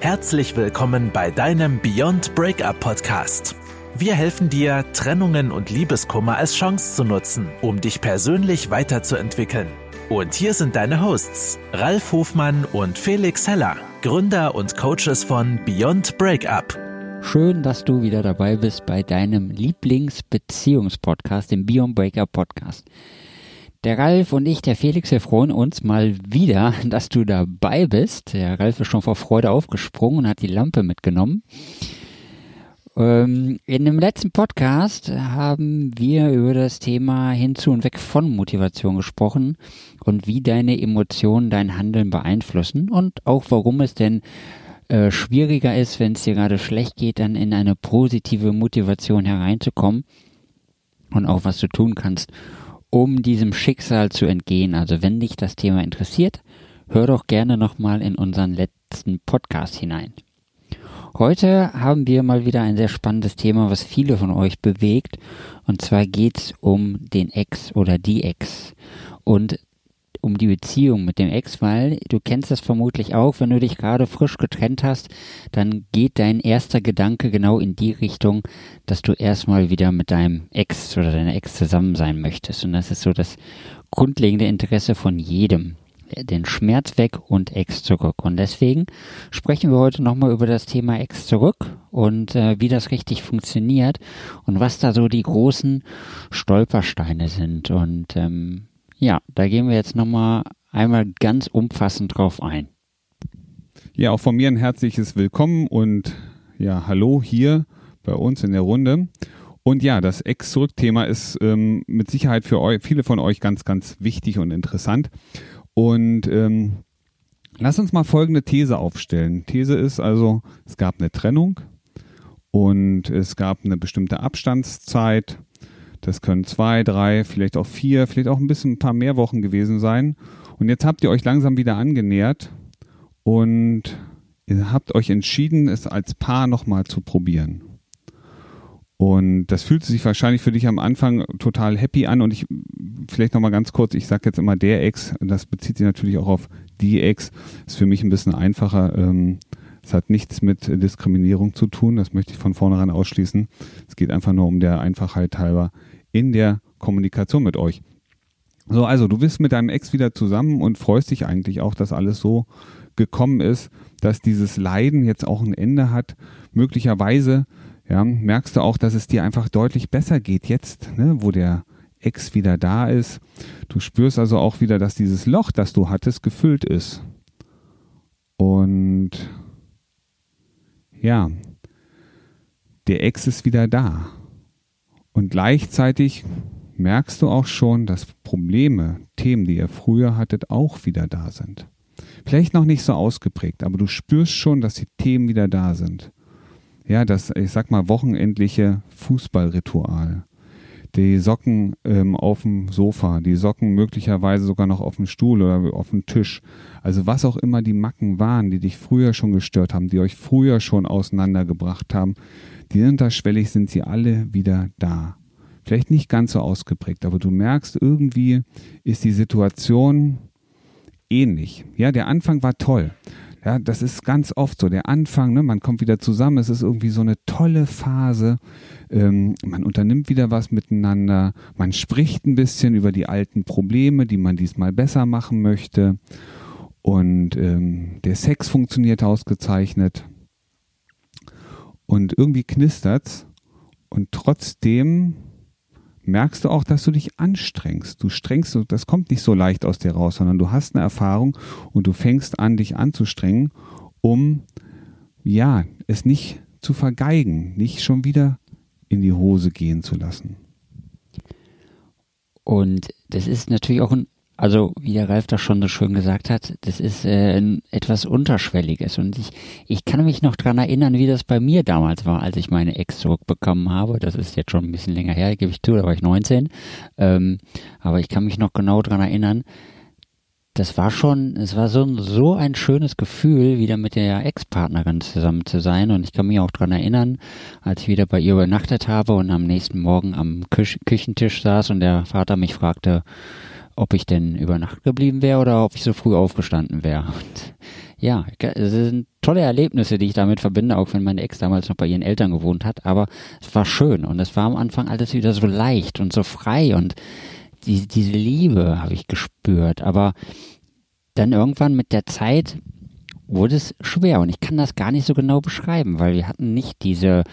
Herzlich willkommen bei deinem Beyond Breakup Podcast. Wir helfen dir, Trennungen und Liebeskummer als Chance zu nutzen, um dich persönlich weiterzuentwickeln. Und hier sind deine Hosts, Ralf Hofmann und Felix Heller, Gründer und Coaches von Beyond Breakup. Schön, dass du wieder dabei bist bei deinem Lieblingsbeziehungspodcast, dem Beyond Breakup Podcast. Der Ralf und ich, der Felix, wir freuen uns mal wieder, dass du dabei bist. Der Ralf ist schon vor Freude aufgesprungen und hat die Lampe mitgenommen. Ähm, in dem letzten Podcast haben wir über das Thema hinzu und weg von Motivation gesprochen und wie deine Emotionen dein Handeln beeinflussen und auch warum es denn äh, schwieriger ist, wenn es dir gerade schlecht geht, dann in eine positive Motivation hereinzukommen und auch was du tun kannst, um diesem Schicksal zu entgehen. Also wenn dich das Thema interessiert, hör doch gerne nochmal in unseren letzten Podcast hinein. Heute haben wir mal wieder ein sehr spannendes Thema, was viele von euch bewegt. Und zwar geht's um den Ex oder die Ex. Und um die Beziehung mit dem Ex, weil du kennst das vermutlich auch, wenn du dich gerade frisch getrennt hast, dann geht dein erster Gedanke genau in die Richtung, dass du erstmal wieder mit deinem Ex oder deiner Ex zusammen sein möchtest. Und das ist so das grundlegende Interesse von jedem. Den Schmerz weg und Ex zurück. Und deswegen sprechen wir heute nochmal über das Thema Ex zurück und äh, wie das richtig funktioniert und was da so die großen Stolpersteine sind. Und ähm, ja, da gehen wir jetzt nochmal einmal ganz umfassend drauf ein. Ja, auch von mir ein herzliches Willkommen und ja, hallo hier bei uns in der Runde. Und ja, das Ex-Zurück-Thema ist ähm, mit Sicherheit für euch, viele von euch ganz, ganz wichtig und interessant. Und ähm, lass uns mal folgende These aufstellen. These ist also, es gab eine Trennung und es gab eine bestimmte Abstandszeit das können zwei, drei, vielleicht auch vier, vielleicht auch ein bisschen ein paar mehr Wochen gewesen sein. Und jetzt habt ihr euch langsam wieder angenähert und ihr habt euch entschieden, es als Paar nochmal zu probieren. Und das fühlt sich wahrscheinlich für dich am Anfang total happy an. Und ich, vielleicht nochmal ganz kurz, ich sage jetzt immer der Ex, das bezieht sich natürlich auch auf die Ex, ist für mich ein bisschen einfacher. Ähm, es hat nichts mit Diskriminierung zu tun, das möchte ich von vornherein ausschließen. Es geht einfach nur um der Einfachheit halber in der Kommunikation mit euch. So, also du bist mit deinem Ex wieder zusammen und freust dich eigentlich auch, dass alles so gekommen ist, dass dieses Leiden jetzt auch ein Ende hat. Möglicherweise ja, merkst du auch, dass es dir einfach deutlich besser geht jetzt, ne, wo der Ex wieder da ist. Du spürst also auch wieder, dass dieses Loch, das du hattest, gefüllt ist. Und ja, der Ex ist wieder da. Und gleichzeitig merkst du auch schon, dass Probleme, Themen, die ihr früher hattet, auch wieder da sind. Vielleicht noch nicht so ausgeprägt, aber du spürst schon, dass die Themen wieder da sind. Ja, das, ich sag mal, wochenendliche Fußballritual. Die Socken ähm, auf dem Sofa, die Socken möglicherweise sogar noch auf dem Stuhl oder auf dem Tisch. Also was auch immer die Macken waren, die dich früher schon gestört haben, die euch früher schon auseinandergebracht haben, die unterschwellig sind sie alle wieder da. Vielleicht nicht ganz so ausgeprägt, aber du merkst, irgendwie ist die Situation ähnlich. Ja, der Anfang war toll. Ja, das ist ganz oft so. Der Anfang, ne, man kommt wieder zusammen, es ist irgendwie so eine tolle Phase. Ähm, man unternimmt wieder was miteinander, man spricht ein bisschen über die alten Probleme, die man diesmal besser machen möchte. Und ähm, der Sex funktioniert ausgezeichnet und irgendwie knistert's und trotzdem merkst du auch, dass du dich anstrengst. Du strengst, das kommt nicht so leicht aus dir raus, sondern du hast eine Erfahrung und du fängst an, dich anzustrengen, um ja, es nicht zu vergeigen, nicht schon wieder in die Hose gehen zu lassen. Und das ist natürlich auch ein also, wie der Ralf das schon so schön gesagt hat, das ist äh, etwas Unterschwelliges. Und ich, ich kann mich noch dran erinnern, wie das bei mir damals war, als ich meine Ex zurückbekommen habe. Das ist jetzt schon ein bisschen länger her, gebe ich zu, da war ich 19. Ähm, aber ich kann mich noch genau dran erinnern. Das war schon, es war so, so ein schönes Gefühl, wieder mit der Ex-Partnerin zusammen zu sein. Und ich kann mich auch dran erinnern, als ich wieder bei ihr übernachtet habe und am nächsten Morgen am Küch Küchentisch saß und der Vater mich fragte, ob ich denn über Nacht geblieben wäre oder ob ich so früh aufgestanden wäre. Und ja, es sind tolle Erlebnisse, die ich damit verbinde, auch wenn meine Ex damals noch bei ihren Eltern gewohnt hat. Aber es war schön und es war am Anfang alles wieder so leicht und so frei und die, diese Liebe habe ich gespürt. Aber dann irgendwann mit der Zeit wurde es schwer und ich kann das gar nicht so genau beschreiben, weil wir hatten nicht diese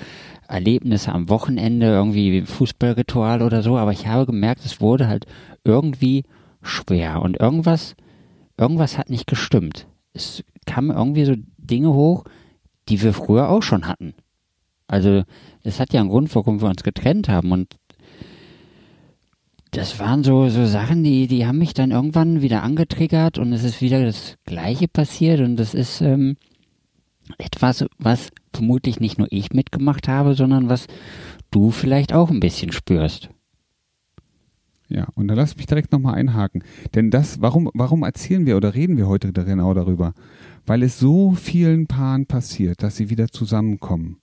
Erlebnisse am Wochenende, irgendwie Fußballritual oder so, aber ich habe gemerkt, es wurde halt irgendwie schwer und irgendwas, irgendwas hat nicht gestimmt. Es kamen irgendwie so Dinge hoch, die wir früher auch schon hatten. Also, das hat ja einen Grund, warum wir uns getrennt haben und das waren so, so Sachen, die, die haben mich dann irgendwann wieder angetriggert und es ist wieder das Gleiche passiert und das ist ähm, etwas, was vermutlich nicht nur ich mitgemacht habe, sondern was du vielleicht auch ein bisschen spürst. Ja, und da lass mich direkt nochmal einhaken. Denn das, warum, warum erzählen wir oder reden wir heute genau darüber? Weil es so vielen Paaren passiert, dass sie wieder zusammenkommen.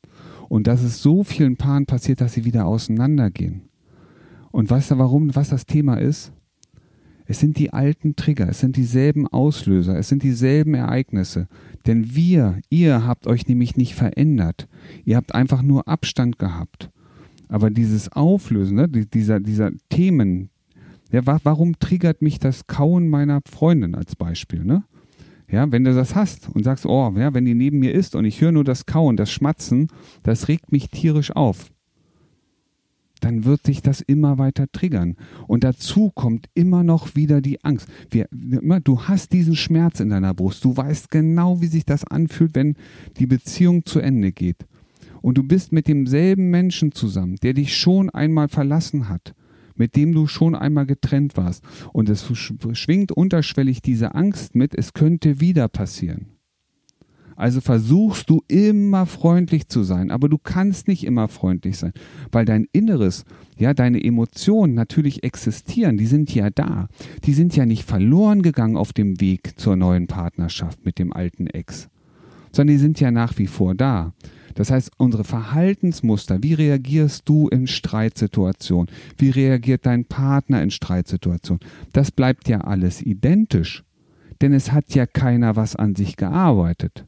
Und dass es so vielen Paaren passiert, dass sie wieder auseinandergehen. Und weißt du warum, was das Thema ist? Es sind die alten Trigger, es sind dieselben Auslöser, es sind dieselben Ereignisse. Denn wir, ihr habt euch nämlich nicht verändert. Ihr habt einfach nur Abstand gehabt. Aber dieses Auflösen, ne, dieser, dieser Themen, ja, warum triggert mich das Kauen meiner Freundin als Beispiel, ne? Ja, wenn du das hast und sagst, oh, ja, wenn die neben mir ist und ich höre nur das Kauen, das Schmatzen, das regt mich tierisch auf dann wird sich das immer weiter triggern. Und dazu kommt immer noch wieder die Angst. Wir, du hast diesen Schmerz in deiner Brust. Du weißt genau, wie sich das anfühlt, wenn die Beziehung zu Ende geht. Und du bist mit demselben Menschen zusammen, der dich schon einmal verlassen hat, mit dem du schon einmal getrennt warst. Und es schwingt unterschwellig diese Angst mit, es könnte wieder passieren. Also versuchst du immer freundlich zu sein, aber du kannst nicht immer freundlich sein, weil dein Inneres, ja, deine Emotionen natürlich existieren, die sind ja da. Die sind ja nicht verloren gegangen auf dem Weg zur neuen Partnerschaft mit dem alten Ex, sondern die sind ja nach wie vor da. Das heißt, unsere Verhaltensmuster, wie reagierst du in Streitsituationen? Wie reagiert dein Partner in Streitsituationen? Das bleibt ja alles identisch. Denn es hat ja keiner was an sich gearbeitet.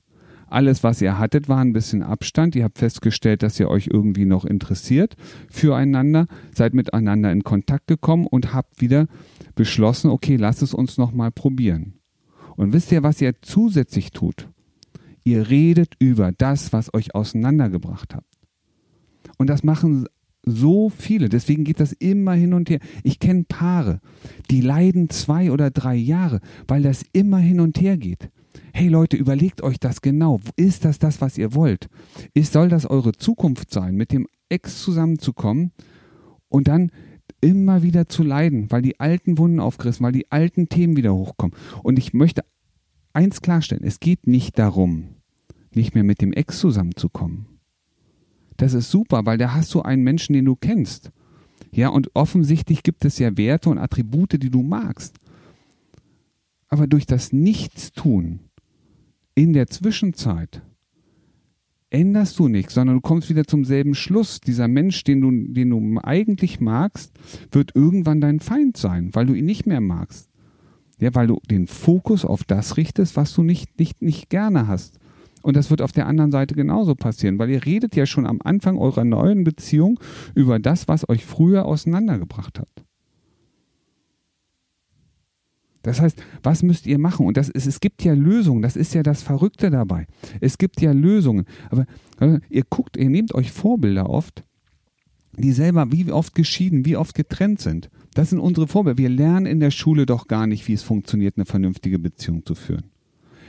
Alles, was ihr hattet, war ein bisschen Abstand. Ihr habt festgestellt, dass ihr euch irgendwie noch interessiert füreinander, seid miteinander in Kontakt gekommen und habt wieder beschlossen, okay, lasst es uns nochmal probieren. Und wisst ihr, was ihr zusätzlich tut? Ihr redet über das, was euch auseinandergebracht hat. Und das machen so viele. Deswegen geht das immer hin und her. Ich kenne Paare, die leiden zwei oder drei Jahre, weil das immer hin und her geht hey Leute, überlegt euch das genau. Ist das das, was ihr wollt? Ist, soll das eure Zukunft sein, mit dem Ex zusammenzukommen und dann immer wieder zu leiden, weil die alten Wunden aufgerissen, weil die alten Themen wieder hochkommen. Und ich möchte eins klarstellen, es geht nicht darum, nicht mehr mit dem Ex zusammenzukommen. Das ist super, weil da hast du einen Menschen, den du kennst. Ja, und offensichtlich gibt es ja Werte und Attribute, die du magst. Aber durch das Nichtstun in der Zwischenzeit änderst du nichts, sondern du kommst wieder zum selben Schluss. Dieser Mensch, den du, den du eigentlich magst, wird irgendwann dein Feind sein, weil du ihn nicht mehr magst. Ja, weil du den Fokus auf das richtest, was du nicht, nicht, nicht gerne hast. Und das wird auf der anderen Seite genauso passieren, weil ihr redet ja schon am Anfang eurer neuen Beziehung über das, was euch früher auseinandergebracht hat. Das heißt, was müsst ihr machen? Und das ist, es gibt ja Lösungen. Das ist ja das Verrückte dabei. Es gibt ja Lösungen. Aber äh, ihr guckt, ihr nehmt euch Vorbilder oft, die selber wie oft geschieden, wie oft getrennt sind. Das sind unsere Vorbilder. Wir lernen in der Schule doch gar nicht, wie es funktioniert, eine vernünftige Beziehung zu führen.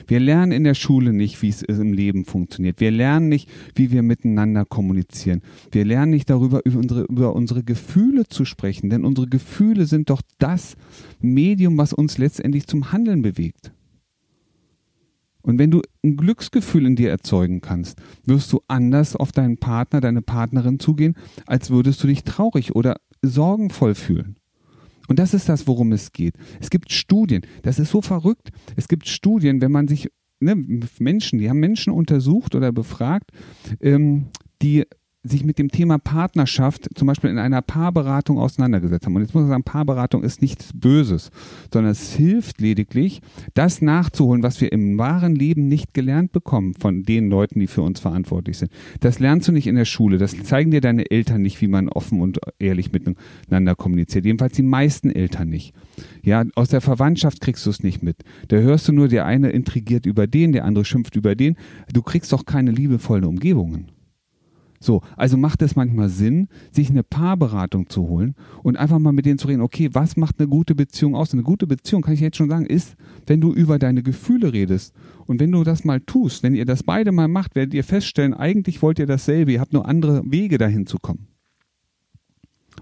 Wir lernen in der Schule nicht, wie es im Leben funktioniert. Wir lernen nicht, wie wir miteinander kommunizieren. Wir lernen nicht darüber, über unsere, über unsere Gefühle zu sprechen, denn unsere Gefühle sind doch das Medium, was uns letztendlich zum Handeln bewegt. Und wenn du ein Glücksgefühl in dir erzeugen kannst, wirst du anders auf deinen Partner, deine Partnerin zugehen, als würdest du dich traurig oder sorgenvoll fühlen. Und das ist das, worum es geht. Es gibt Studien, das ist so verrückt. Es gibt Studien, wenn man sich, ne, Menschen, die haben Menschen untersucht oder befragt, ähm, die sich mit dem Thema Partnerschaft zum Beispiel in einer Paarberatung auseinandergesetzt haben. Und jetzt muss man sagen, Paarberatung ist nichts Böses, sondern es hilft lediglich, das nachzuholen, was wir im wahren Leben nicht gelernt bekommen von den Leuten, die für uns verantwortlich sind. Das lernst du nicht in der Schule, das zeigen dir deine Eltern nicht, wie man offen und ehrlich miteinander kommuniziert. Jedenfalls die meisten Eltern nicht. Ja, aus der Verwandtschaft kriegst du es nicht mit. Da hörst du nur, der eine intrigiert über den, der andere schimpft über den. Du kriegst doch keine liebevollen Umgebungen. So, also macht es manchmal Sinn, sich eine Paarberatung zu holen und einfach mal mit denen zu reden, okay, was macht eine gute Beziehung aus? Eine gute Beziehung, kann ich jetzt schon sagen, ist, wenn du über deine Gefühle redest und wenn du das mal tust, wenn ihr das beide mal macht, werdet ihr feststellen, eigentlich wollt ihr dasselbe, ihr habt nur andere Wege dahin zu kommen.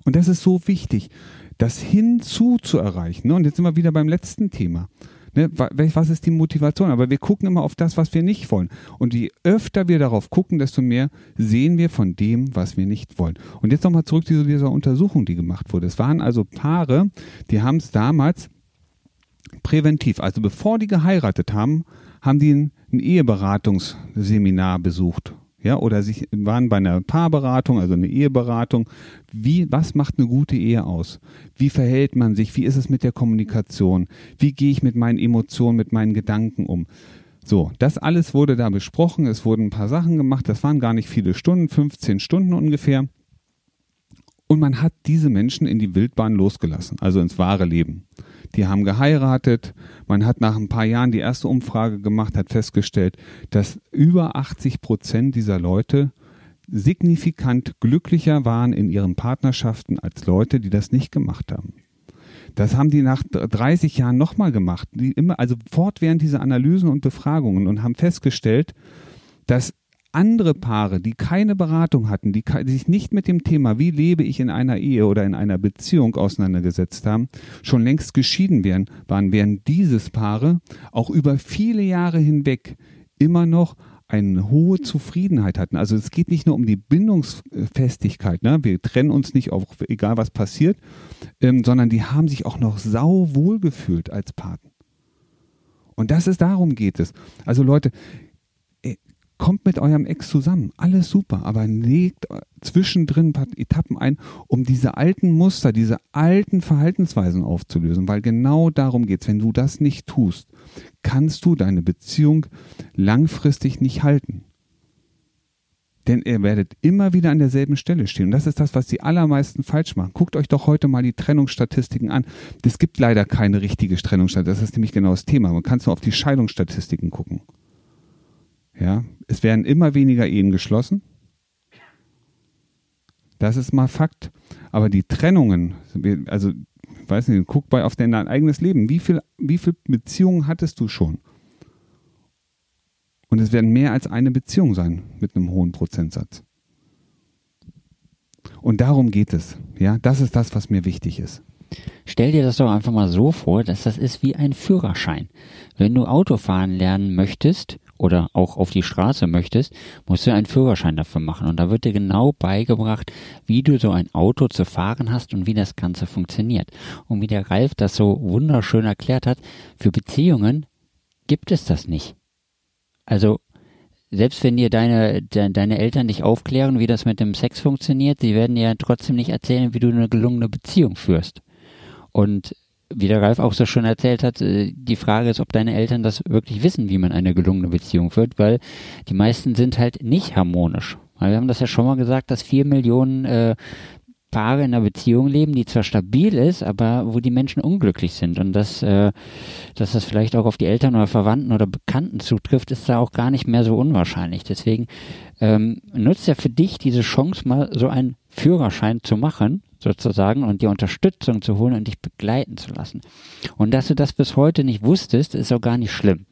Und das ist so wichtig, das hinzu zu erreichen. Und jetzt sind wir wieder beim letzten Thema. Ne, was ist die Motivation? Aber wir gucken immer auf das, was wir nicht wollen. Und je öfter wir darauf gucken, desto mehr sehen wir von dem, was wir nicht wollen. Und jetzt nochmal zurück zu dieser Untersuchung, die gemacht wurde. Es waren also Paare, die haben es damals präventiv, also bevor die geheiratet haben, haben die ein, ein Eheberatungsseminar besucht ja, oder sich waren bei einer Paarberatung, also eine Eheberatung. Wie, was macht eine gute Ehe aus? Wie verhält man sich? Wie ist es mit der Kommunikation? Wie gehe ich mit meinen Emotionen, mit meinen Gedanken um? So, das alles wurde da besprochen. Es wurden ein paar Sachen gemacht. Das waren gar nicht viele Stunden, 15 Stunden ungefähr. Und man hat diese Menschen in die Wildbahn losgelassen, also ins wahre Leben die haben geheiratet. Man hat nach ein paar Jahren die erste Umfrage gemacht, hat festgestellt, dass über 80 Prozent dieser Leute signifikant glücklicher waren in ihren Partnerschaften als Leute, die das nicht gemacht haben. Das haben die nach 30 Jahren nochmal gemacht, die immer, also fortwährend diese Analysen und Befragungen und haben festgestellt, dass andere Paare, die keine Beratung hatten, die, sich nicht mit dem Thema, wie lebe ich in einer Ehe oder in einer Beziehung auseinandergesetzt haben, schon längst geschieden wären, waren, während dieses Paare auch über viele Jahre hinweg immer noch eine hohe Zufriedenheit hatten. Also es geht nicht nur um die Bindungsfestigkeit, ne? wir trennen uns nicht, auch egal was passiert, ähm, sondern die haben sich auch noch sau wohl gefühlt als Paten. Und das ist, darum geht es. Also Leute, kommt mit eurem Ex zusammen, alles super, aber legt zwischendrin ein paar Etappen ein, um diese alten Muster, diese alten Verhaltensweisen aufzulösen, weil genau darum geht es. Wenn du das nicht tust, kannst du deine Beziehung langfristig nicht halten. Denn ihr werdet immer wieder an derselben Stelle stehen. Und das ist das, was die allermeisten falsch machen. Guckt euch doch heute mal die Trennungsstatistiken an. Es gibt leider keine richtige Trennungsstatistik. Das ist nämlich genau das Thema. Man kann nur auf die Scheidungsstatistiken gucken. Ja, es werden immer weniger Ehen geschlossen. Das ist mal Fakt. Aber die Trennungen, also, weiß nicht, guck bei auf dein eigenes Leben. Wie viel, wie viel Beziehungen hattest du schon? Und es werden mehr als eine Beziehung sein mit einem hohen Prozentsatz. Und darum geht es. Ja, das ist das, was mir wichtig ist. Stell dir das doch einfach mal so vor, dass das ist wie ein Führerschein. Wenn du Autofahren lernen möchtest, oder auch auf die Straße möchtest, musst du einen Führerschein dafür machen. Und da wird dir genau beigebracht, wie du so ein Auto zu fahren hast und wie das Ganze funktioniert. Und wie der Ralf das so wunderschön erklärt hat, für Beziehungen gibt es das nicht. Also, selbst wenn dir deine, de, deine Eltern dich aufklären, wie das mit dem Sex funktioniert, sie werden dir trotzdem nicht erzählen, wie du eine gelungene Beziehung führst. Und wie der Ralf auch so schön erzählt hat, äh, die Frage ist, ob deine Eltern das wirklich wissen, wie man eine gelungene Beziehung führt, weil die meisten sind halt nicht harmonisch. Wir haben das ja schon mal gesagt, dass vier Millionen äh, Paare in einer Beziehung leben, die zwar stabil ist, aber wo die Menschen unglücklich sind. Und dass, äh, dass das vielleicht auch auf die Eltern oder Verwandten oder Bekannten zutrifft, ist da auch gar nicht mehr so unwahrscheinlich. Deswegen ähm, nutzt ja für dich diese Chance, mal so einen Führerschein zu machen sozusagen und die Unterstützung zu holen und dich begleiten zu lassen. Und dass du das bis heute nicht wusstest, ist auch gar nicht schlimm.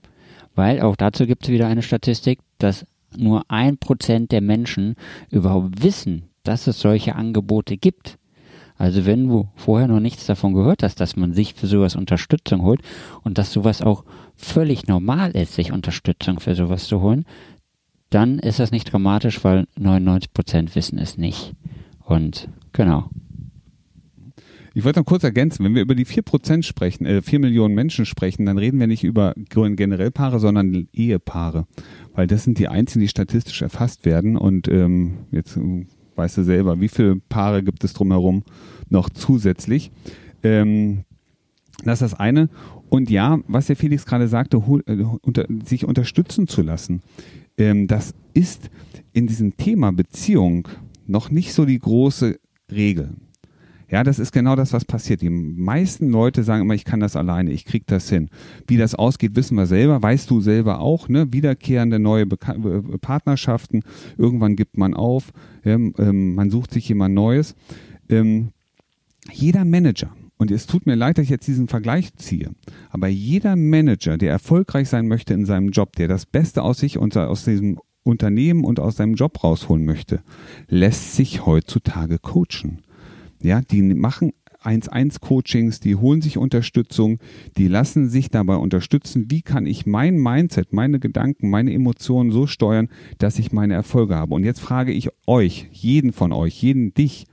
Weil auch dazu gibt es wieder eine Statistik, dass nur ein Prozent der Menschen überhaupt wissen, dass es solche Angebote gibt. Also wenn du vorher noch nichts davon gehört hast, dass man sich für sowas Unterstützung holt und dass sowas auch völlig normal ist, sich Unterstützung für sowas zu holen, dann ist das nicht dramatisch, weil 99 Prozent wissen es nicht. Und genau. Ich wollte noch kurz ergänzen, wenn wir über die 4% sprechen, äh, 4 Millionen Menschen sprechen, dann reden wir nicht über generell Paare, sondern Ehepaare. Weil das sind die einzigen, die statistisch erfasst werden. Und ähm, jetzt weißt du selber, wie viele Paare gibt es drumherum noch zusätzlich. Ähm, das ist das eine. Und ja, was der Felix gerade sagte, hol, äh, unter, sich unterstützen zu lassen, ähm, das ist in diesem Thema Beziehung noch nicht so die große Regel. Ja, das ist genau das, was passiert. Die meisten Leute sagen immer, ich kann das alleine, ich kriege das hin. Wie das ausgeht, wissen wir selber, weißt du selber auch, ne? Wiederkehrende neue Beka äh, Partnerschaften, irgendwann gibt man auf, ja, ähm, man sucht sich jemand Neues. Ähm, jeder Manager, und es tut mir leid, dass ich jetzt diesen Vergleich ziehe, aber jeder Manager, der erfolgreich sein möchte in seinem Job, der das Beste aus sich und aus diesem Unternehmen und aus seinem Job rausholen möchte, lässt sich heutzutage coachen. Ja, die machen 1-1-Coachings, die holen sich Unterstützung, die lassen sich dabei unterstützen, wie kann ich mein Mindset, meine Gedanken, meine Emotionen so steuern, dass ich meine Erfolge habe. Und jetzt frage ich euch, jeden von euch, jeden dich,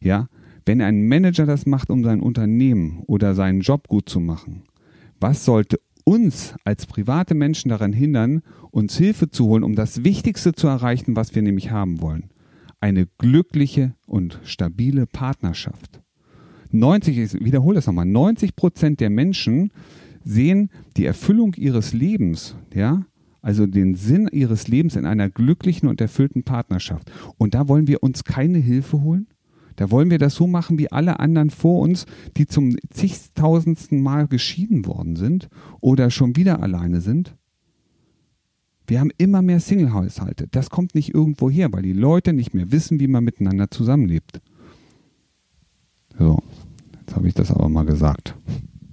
ja, wenn ein Manager das macht, um sein Unternehmen oder seinen Job gut zu machen, was sollte uns als private Menschen daran hindern, uns Hilfe zu holen, um das Wichtigste zu erreichen, was wir nämlich haben wollen? Eine glückliche und stabile Partnerschaft. 90, ich wiederhole das nochmal, 90 Prozent der Menschen sehen die Erfüllung ihres Lebens, ja, also den Sinn ihres Lebens in einer glücklichen und erfüllten Partnerschaft. Und da wollen wir uns keine Hilfe holen? Da wollen wir das so machen wie alle anderen vor uns, die zum zigtausendsten Mal geschieden worden sind oder schon wieder alleine sind? Wir haben immer mehr Single-Haushalte. Das kommt nicht irgendwo her, weil die Leute nicht mehr wissen, wie man miteinander zusammenlebt. So, jetzt habe ich das aber mal gesagt.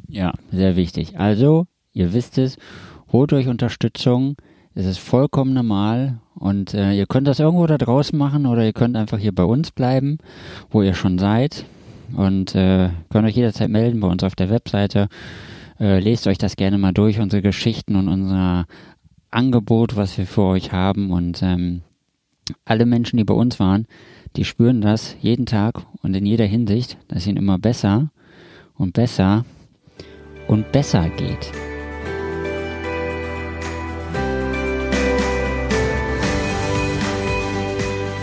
Ja, sehr wichtig. Also, ihr wisst es, holt euch Unterstützung. Es ist vollkommen normal und äh, ihr könnt das irgendwo da draußen machen oder ihr könnt einfach hier bei uns bleiben, wo ihr schon seid und äh, könnt euch jederzeit melden bei uns auf der Webseite. Äh, lest euch das gerne mal durch, unsere Geschichten und unser Angebot, was wir für euch haben. Und ähm, alle Menschen, die bei uns waren, die spüren das jeden Tag und in jeder Hinsicht, dass ihnen immer besser und besser und besser geht.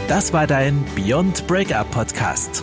Das war dein Beyond Breakup Podcast.